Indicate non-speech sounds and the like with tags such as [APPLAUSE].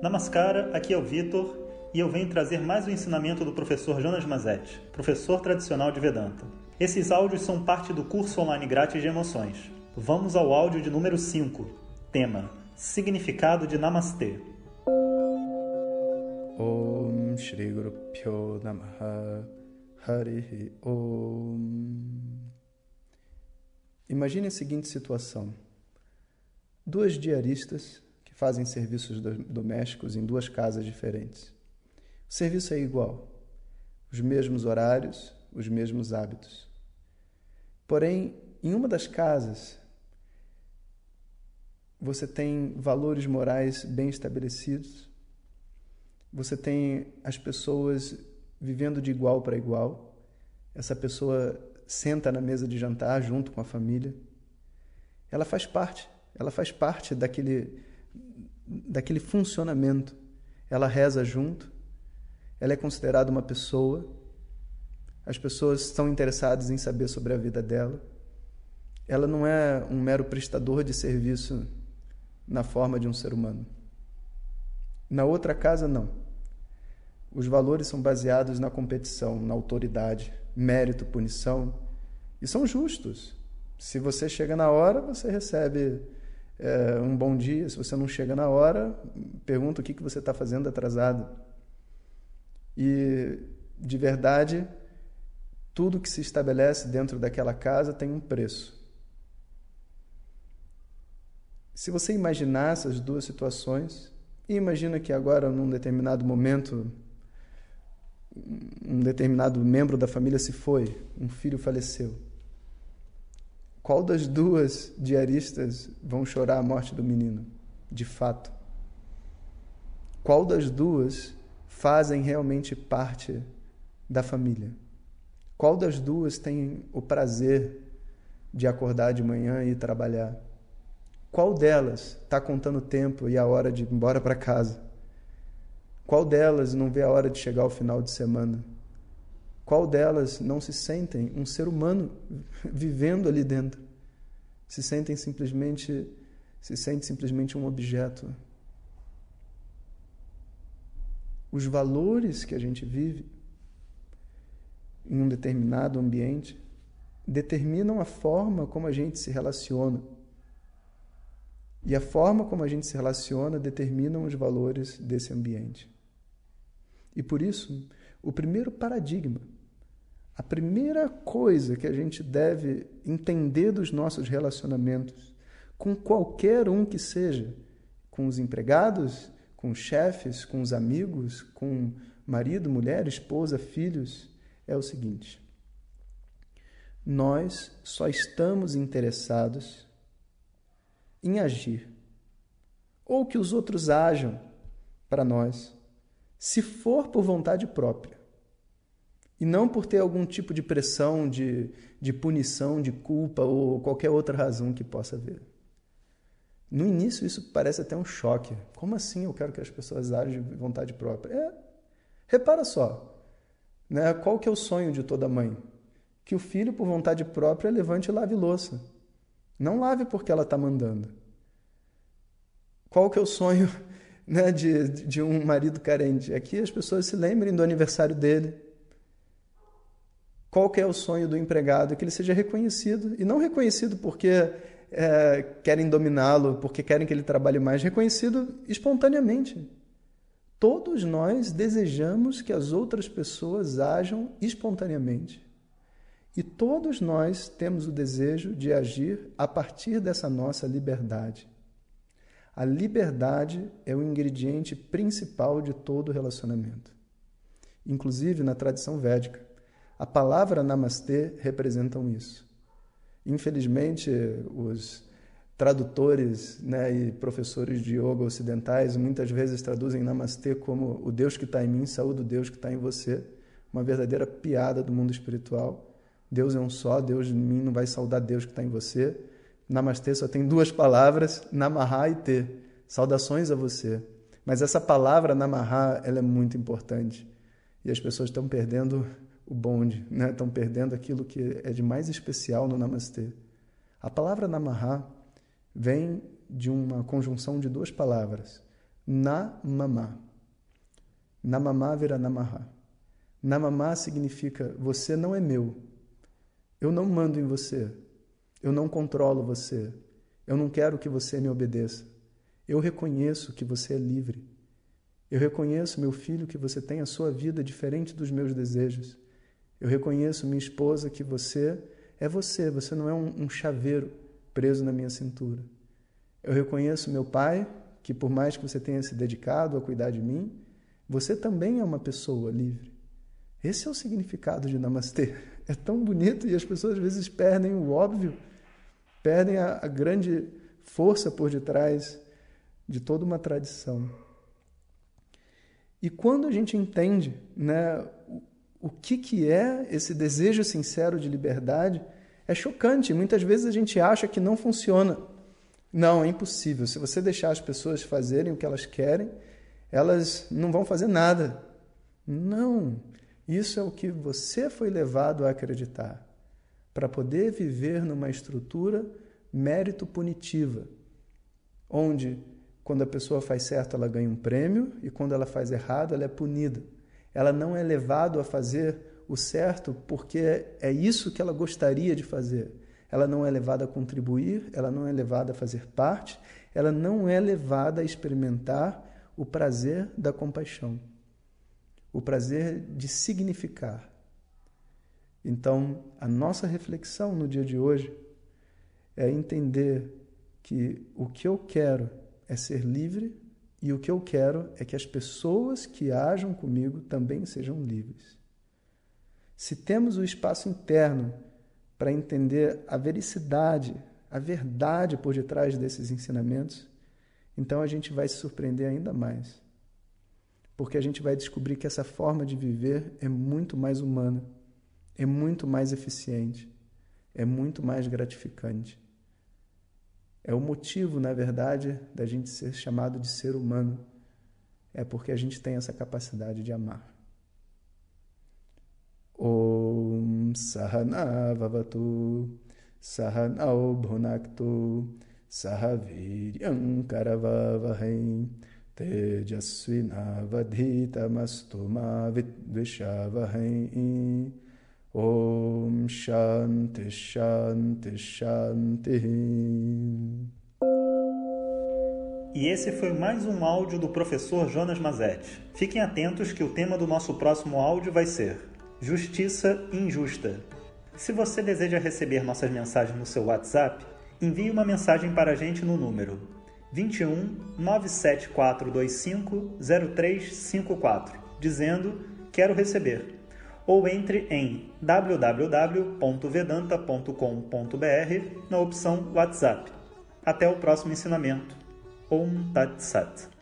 Namaskara, aqui é o Vitor e eu venho trazer mais um ensinamento do professor Jonas Mazetti, professor tradicional de Vedanta. Esses áudios são parte do curso online grátis de emoções. Vamos ao áudio de número 5, tema Significado de Namastê. Om Shri Guru Pyo Namaha Harihi Om Imagine a seguinte situação. Duas diaristas fazem serviços domésticos em duas casas diferentes. O serviço é igual, os mesmos horários, os mesmos hábitos. Porém, em uma das casas, você tem valores morais bem estabelecidos, você tem as pessoas vivendo de igual para igual, essa pessoa senta na mesa de jantar junto com a família, ela faz parte, ela faz parte daquele, daquele funcionamento, ela reza junto, ela é considerada uma pessoa, as pessoas estão interessadas em saber sobre a vida dela, ela não é um mero prestador de serviço na forma de um ser humano. Na outra casa, não. Os valores são baseados na competição, na autoridade, mérito, punição, e são justos. Se você chega na hora, você recebe é, um bom dia. Se você não chega na hora, pergunta o que, que você está fazendo atrasado. E, de verdade, tudo que se estabelece dentro daquela casa tem um preço. Se você imaginar essas duas situações, e imagina que agora, num determinado momento, um determinado membro da família se foi, um filho faleceu. Qual das duas diaristas vão chorar a morte do menino, de fato? Qual das duas fazem realmente parte da família? Qual das duas tem o prazer de acordar de manhã e trabalhar? Qual delas está contando o tempo e a hora de ir embora para casa? Qual delas não vê a hora de chegar ao final de semana? Qual delas não se sentem um ser humano vivendo ali dentro? Se sentem simplesmente se sente simplesmente um objeto. Os valores que a gente vive em um determinado ambiente determinam a forma como a gente se relaciona. E a forma como a gente se relaciona determinam os valores desse ambiente. E por isso, o primeiro paradigma, a primeira coisa que a gente deve entender dos nossos relacionamentos, com qualquer um que seja, com os empregados, com os chefes, com os amigos, com marido, mulher, esposa, filhos, é o seguinte: nós só estamos interessados em agir, ou que os outros ajam para nós, se for por vontade própria, e não por ter algum tipo de pressão, de, de punição, de culpa ou qualquer outra razão que possa haver. No início, isso parece até um choque. Como assim eu quero que as pessoas ajam de vontade própria? É, repara só, né? qual que é o sonho de toda mãe? Que o filho, por vontade própria, levante e lave louça. Não lave porque ela está mandando. Qual que é o sonho [LAUGHS] né, de, de um marido carente? É que as pessoas se lembrem do aniversário dele. Qual que é o sonho do empregado? Que ele seja reconhecido. E não reconhecido porque é, querem dominá-lo, porque querem que ele trabalhe mais. Reconhecido espontaneamente. Todos nós desejamos que as outras pessoas ajam espontaneamente. E todos nós temos o desejo de agir a partir dessa nossa liberdade. A liberdade é o ingrediente principal de todo relacionamento. Inclusive, na tradição védica, a palavra namastê representam isso. Infelizmente, os tradutores né, e professores de yoga ocidentais muitas vezes traduzem namastê como o Deus que está em mim, saúde o Deus que está em você. Uma verdadeira piada do mundo espiritual. Deus é um só, Deus em mim não vai saudar Deus que está em você. Namastê só tem duas palavras, Namaha e Te. Saudações a você. Mas essa palavra Namaha, ela é muito importante. E as pessoas estão perdendo o bonde, né? estão perdendo aquilo que é de mais especial no Namastê. A palavra Namaha vem de uma conjunção de duas palavras, Namamá. Namamá vira Namaha. Namamá significa você não é meu. Eu não mando em você. Eu não controlo você. Eu não quero que você me obedeça. Eu reconheço que você é livre. Eu reconheço, meu filho, que você tem a sua vida diferente dos meus desejos. Eu reconheço, minha esposa, que você é você, você não é um, um chaveiro preso na minha cintura. Eu reconheço, meu pai, que por mais que você tenha se dedicado a cuidar de mim, você também é uma pessoa livre. Esse é o significado de Namastê. É tão bonito e as pessoas às vezes perdem o óbvio, perdem a, a grande força por detrás de toda uma tradição. E quando a gente entende né, o, que, que é esse desejo sincero de liberdade, é chocante. Muitas vezes a gente acha que não funciona. Não, é impossível. Se você deixar as pessoas fazerem o que elas querem, elas não vão fazer nada. Não. Isso é o que você foi levado a acreditar para poder viver numa estrutura mérito-punitiva, onde quando a pessoa faz certo ela ganha um prêmio e quando ela faz errado ela é punida. Ela não é levado a fazer o certo porque é isso que ela gostaria de fazer. Ela não é levada a contribuir, ela não é levada a fazer parte, ela não é levada a experimentar o prazer da compaixão, o prazer de significar. Então, a nossa reflexão no dia de hoje é entender que o que eu quero é ser livre e o que eu quero é que as pessoas que ajam comigo também sejam livres. Se temos o espaço interno para entender a vericidade, a verdade por detrás desses ensinamentos, então a gente vai se surpreender ainda mais. Porque a gente vai descobrir que essa forma de viver é muito mais humana, é muito mais eficiente, é muito mais gratificante. É o motivo, na verdade, da gente ser chamado de ser humano. É porque a gente tem essa capacidade de amar. Om Sahana Vavatu Sahanao Bhunaktu Sahaviryam Karavavahai Tejasvinavadhitamastu ma vidvishavahai Om Shanti Shanti Shanti E esse foi mais um áudio do professor Jonas Mazetti. Fiquem atentos que o tema do nosso próximo áudio vai ser Justiça Injusta. Se você deseja receber nossas mensagens no seu WhatsApp, envie uma mensagem para a gente no número 21 97425 0354, dizendo Quero receber. Ou entre em www.vedanta.com.br na opção WhatsApp. Até o próximo ensinamento. Om Tat Sat.